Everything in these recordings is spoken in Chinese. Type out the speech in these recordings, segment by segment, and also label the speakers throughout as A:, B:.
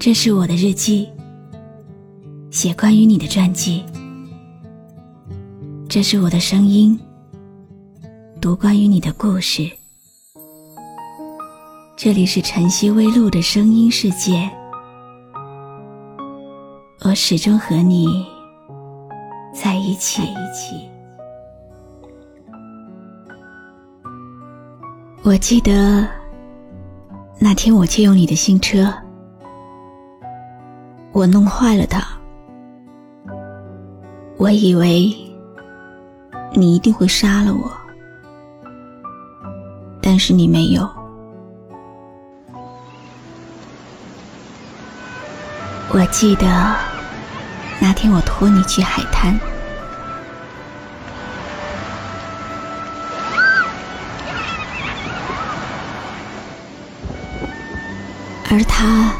A: 这是我的日记，写关于你的传记。这是我的声音，读关于你的故事。这里是晨曦微露的声音世界，我始终和你在一起。我记得那天我借用你的新车。我弄坏了它，我以为你一定会杀了我，但是你没有。我记得那天我拖你去海滩，而他。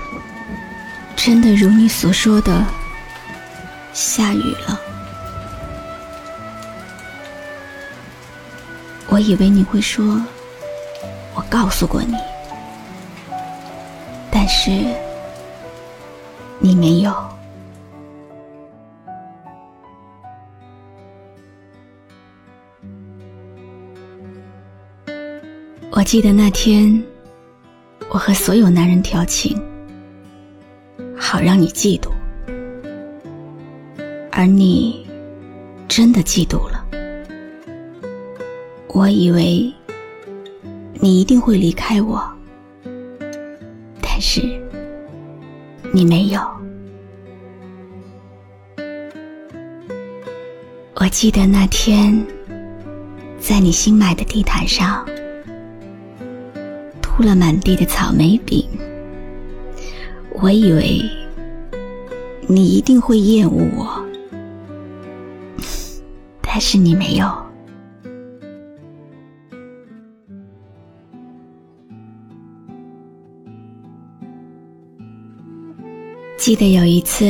A: 真的如你所说的，下雨了。我以为你会说，我告诉过你，但是你没有。我记得那天，我和所有男人调情。好让你嫉妒，而你真的嫉妒了。我以为你一定会离开我，但是你没有。我记得那天，在你新买的地毯上，铺了满地的草莓饼。我以为你一定会厌恶我，但是你没有。记得有一次，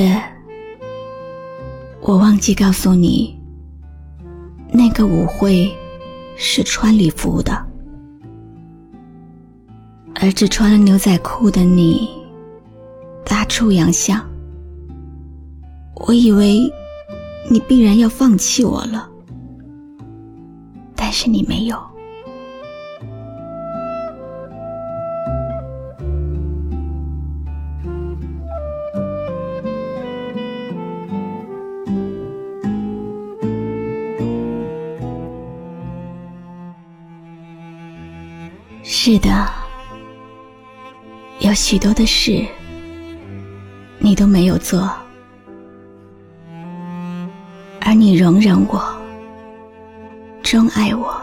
A: 我忘记告诉你，那个舞会是穿礼服的，而只穿了牛仔裤的你。出洋相，我以为你必然要放弃我了，但是你没有。是的，有许多的事。你都没有做，而你容忍我、钟爱我、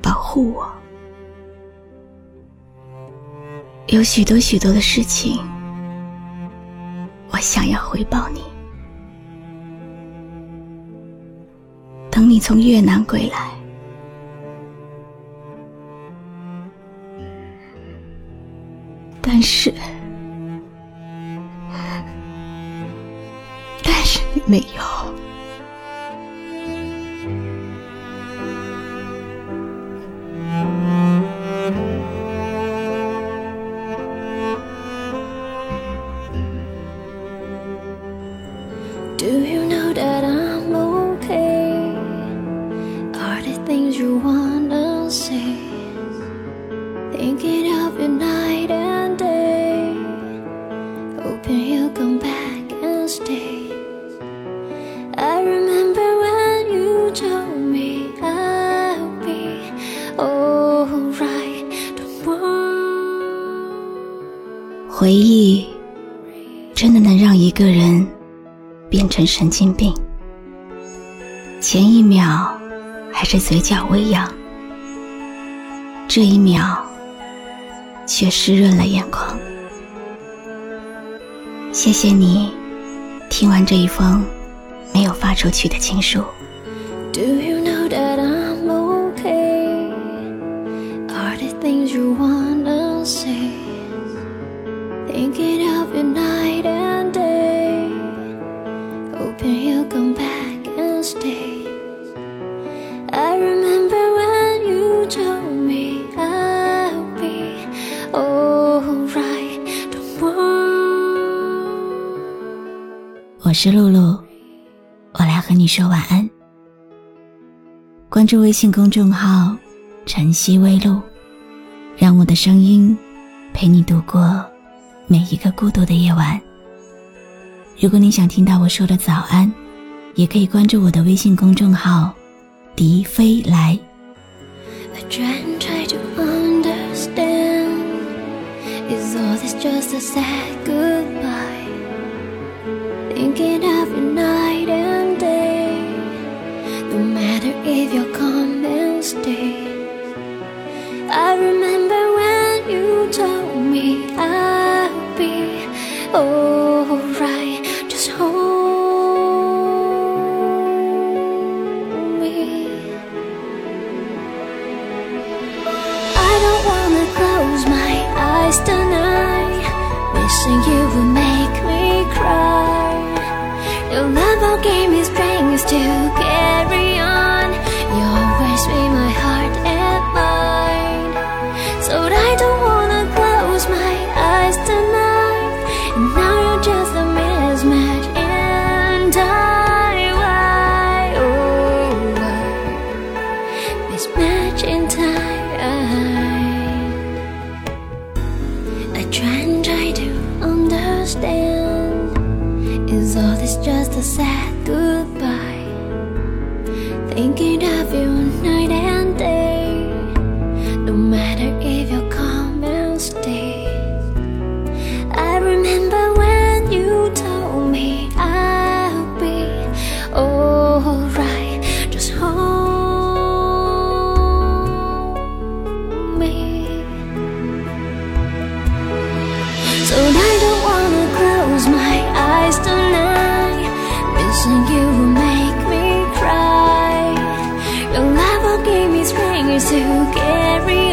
A: 保护我，有许多许多的事情，我想要回报你。等你从越南归来，但是。Do
B: you know that I'm okay? Are the things you wanna say? Thinking of your night and
A: 回忆真的能让一个人变成神经病。前一秒还是嘴角微扬，这一秒却湿润了眼眶。谢谢你听完这一封没有发出去的情书。
B: Would you wanna say thinking of you night and day hoping you'll come back and stay i remember when you told me i'll be alright don't worry
A: 我是露露我来和你说晚安。关注微信公众号晨曦微露让我的声音陪你度过每一个孤独的夜晚。如果你想听到我说的早安，也可以关注我的微信公众号“迪飞来”。
B: thinking Missing you will make me cry. Your love all gave me strength to carry on. You always made my heart and mind. So I don't wanna close my eyes tonight. And now you're just a mismatch. And I, why, oh, why, mismatch in time. xa. singers who carry